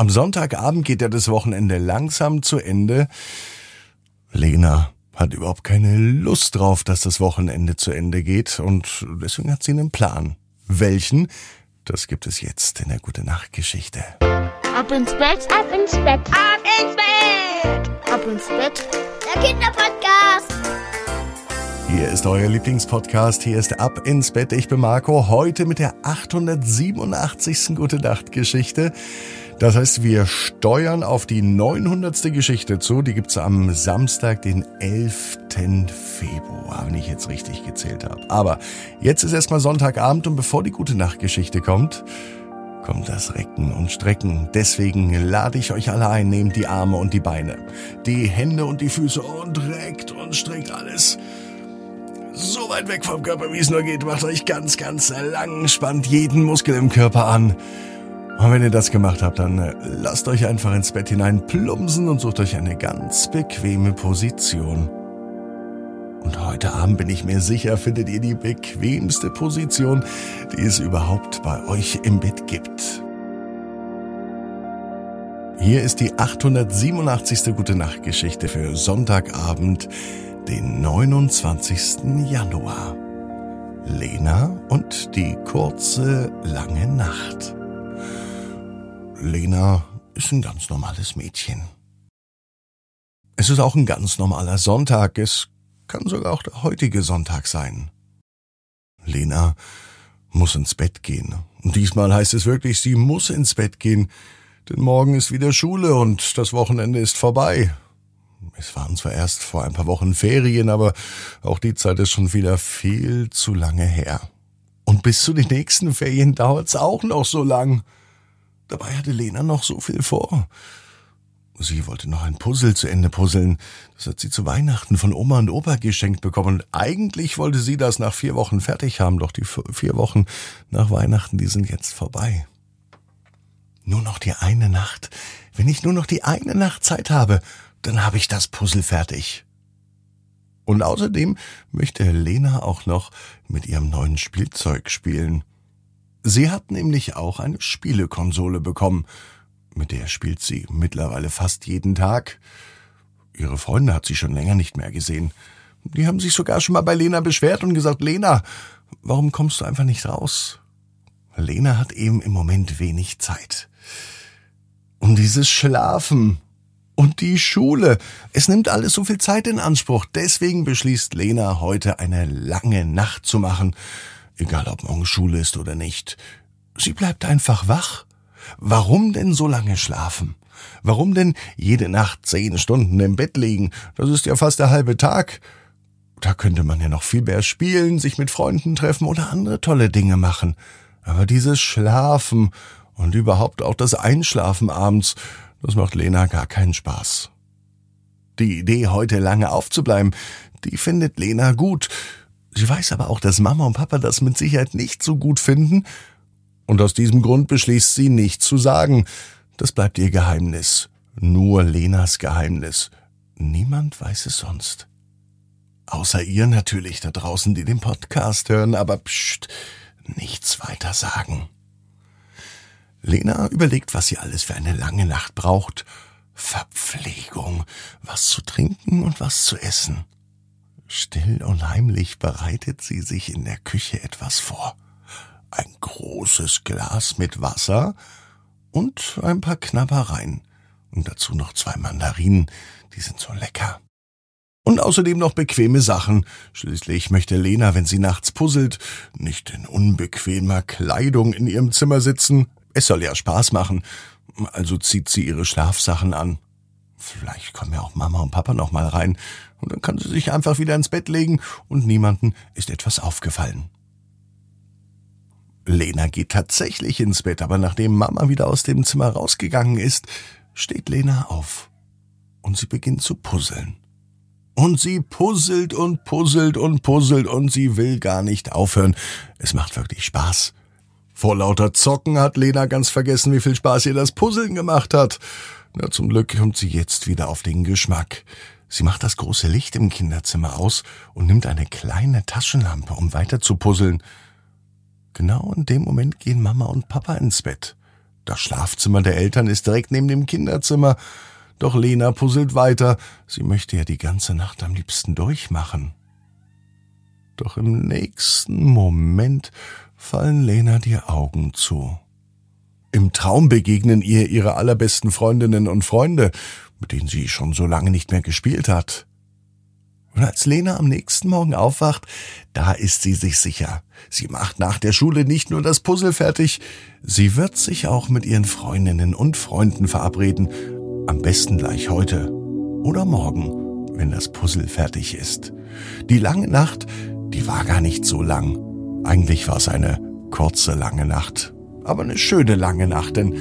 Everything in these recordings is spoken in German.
Am Sonntagabend geht ja das Wochenende langsam zu Ende. Lena hat überhaupt keine Lust drauf, dass das Wochenende zu Ende geht und deswegen hat sie einen Plan. Welchen? Das gibt es jetzt in der Gute Nacht Geschichte. Ab ins Bett, Ab ins Bett, ab ins Bett, ab ins Bett. der Kinderpodcast. Hier ist euer Lieblingspodcast. Hier ist Ab ins Bett. Ich bin Marco. Heute mit der 887. Gute Nacht Geschichte. Das heißt, wir steuern auf die 900. Geschichte zu. Die gibt's am Samstag, den 11. Februar, wenn ich jetzt richtig gezählt habe. Aber jetzt ist erstmal Sonntagabend und bevor die Gute Nacht Geschichte kommt, kommt das Recken und Strecken. Deswegen lade ich euch alle ein, nehmt die Arme und die Beine, die Hände und die Füße und reckt und streckt alles so weit weg vom Körper, wie es nur geht. Macht euch ganz, ganz lang, spannt jeden Muskel im Körper an. Und wenn ihr das gemacht habt, dann äh, lasst euch einfach ins Bett hinein plumpsen und sucht euch eine ganz bequeme Position. Und heute Abend bin ich mir sicher, findet ihr die bequemste Position, die es überhaupt bei euch im Bett gibt. Hier ist die 887. Gute Nacht Geschichte für Sonntagabend, den 29. Januar. Lena und die kurze, lange Nacht. Lena ist ein ganz normales Mädchen. Es ist auch ein ganz normaler Sonntag. Es kann sogar auch der heutige Sonntag sein. Lena muss ins Bett gehen. Und diesmal heißt es wirklich, sie muss ins Bett gehen. Denn morgen ist wieder Schule und das Wochenende ist vorbei. Es waren zwar erst vor ein paar Wochen Ferien, aber auch die Zeit ist schon wieder viel zu lange her. Und bis zu den nächsten Ferien dauert's auch noch so lang. Dabei hatte Lena noch so viel vor. Sie wollte noch ein Puzzle zu Ende puzzeln. Das hat sie zu Weihnachten von Oma und Opa geschenkt bekommen. Und eigentlich wollte sie das nach vier Wochen fertig haben, doch die vier Wochen nach Weihnachten, die sind jetzt vorbei. Nur noch die eine Nacht. Wenn ich nur noch die eine Nacht Zeit habe, dann habe ich das Puzzle fertig. Und außerdem möchte Lena auch noch mit ihrem neuen Spielzeug spielen. Sie hat nämlich auch eine Spielekonsole bekommen. Mit der spielt sie mittlerweile fast jeden Tag. Ihre Freunde hat sie schon länger nicht mehr gesehen. Die haben sich sogar schon mal bei Lena beschwert und gesagt, Lena, warum kommst du einfach nicht raus? Lena hat eben im Moment wenig Zeit. Und dieses Schlafen und die Schule, es nimmt alles so viel Zeit in Anspruch. Deswegen beschließt Lena heute eine lange Nacht zu machen. Egal ob morgen Schule ist oder nicht. Sie bleibt einfach wach. Warum denn so lange schlafen? Warum denn jede Nacht zehn Stunden im Bett liegen? Das ist ja fast der halbe Tag. Da könnte man ja noch viel mehr spielen, sich mit Freunden treffen oder andere tolle Dinge machen. Aber dieses Schlafen und überhaupt auch das Einschlafen abends, das macht Lena gar keinen Spaß. Die Idee, heute lange aufzubleiben, die findet Lena gut. Sie weiß aber auch, dass Mama und Papa das mit Sicherheit nicht so gut finden. Und aus diesem Grund beschließt sie, nichts zu sagen. Das bleibt ihr Geheimnis. Nur Lenas Geheimnis. Niemand weiß es sonst. Außer ihr natürlich da draußen, die den Podcast hören, aber pst, nichts weiter sagen. Lena überlegt, was sie alles für eine lange Nacht braucht. Verpflegung, was zu trinken und was zu essen. Still und heimlich bereitet sie sich in der Küche etwas vor. Ein großes Glas mit Wasser und ein paar Knabbereien. Und dazu noch zwei Mandarinen, die sind so lecker. Und außerdem noch bequeme Sachen. Schließlich möchte Lena, wenn sie nachts puzzelt, nicht in unbequemer Kleidung in ihrem Zimmer sitzen. Es soll ja Spaß machen. Also zieht sie ihre Schlafsachen an. Vielleicht kommen ja auch Mama und Papa noch mal rein. Und dann kann sie sich einfach wieder ins Bett legen und niemanden ist etwas aufgefallen. Lena geht tatsächlich ins Bett, aber nachdem Mama wieder aus dem Zimmer rausgegangen ist, steht Lena auf. Und sie beginnt zu puzzeln. Und sie puzzelt und puzzelt und puzzelt und sie will gar nicht aufhören. Es macht wirklich Spaß. Vor lauter Zocken hat Lena ganz vergessen, wie viel Spaß ihr das Puzzeln gemacht hat. Na, zum Glück kommt sie jetzt wieder auf den Geschmack. Sie macht das große Licht im Kinderzimmer aus und nimmt eine kleine Taschenlampe, um weiter zu puzzeln. Genau in dem Moment gehen Mama und Papa ins Bett. Das Schlafzimmer der Eltern ist direkt neben dem Kinderzimmer. Doch Lena puzzelt weiter. Sie möchte ja die ganze Nacht am liebsten durchmachen. Doch im nächsten Moment fallen Lena die Augen zu. Im Traum begegnen ihr ihre allerbesten Freundinnen und Freunde, mit denen sie schon so lange nicht mehr gespielt hat. Und als Lena am nächsten Morgen aufwacht, da ist sie sich sicher. Sie macht nach der Schule nicht nur das Puzzle fertig, sie wird sich auch mit ihren Freundinnen und Freunden verabreden. Am besten gleich heute oder morgen, wenn das Puzzle fertig ist. Die lange Nacht, die war gar nicht so lang. Eigentlich war es eine kurze lange Nacht. Aber eine schöne lange Nacht, denn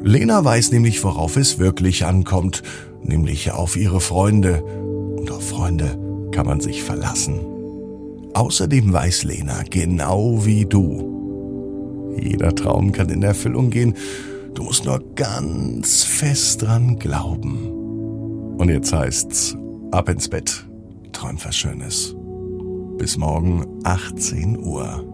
Lena weiß nämlich, worauf es wirklich ankommt, nämlich auf ihre Freunde und auf Freunde kann man sich verlassen. Außerdem weiß Lena genau wie du. Jeder Traum kann in Erfüllung gehen. Du musst nur ganz fest dran glauben. Und jetzt heißt's, ab ins Bett. Träum was Schönes. Bis morgen 18 Uhr.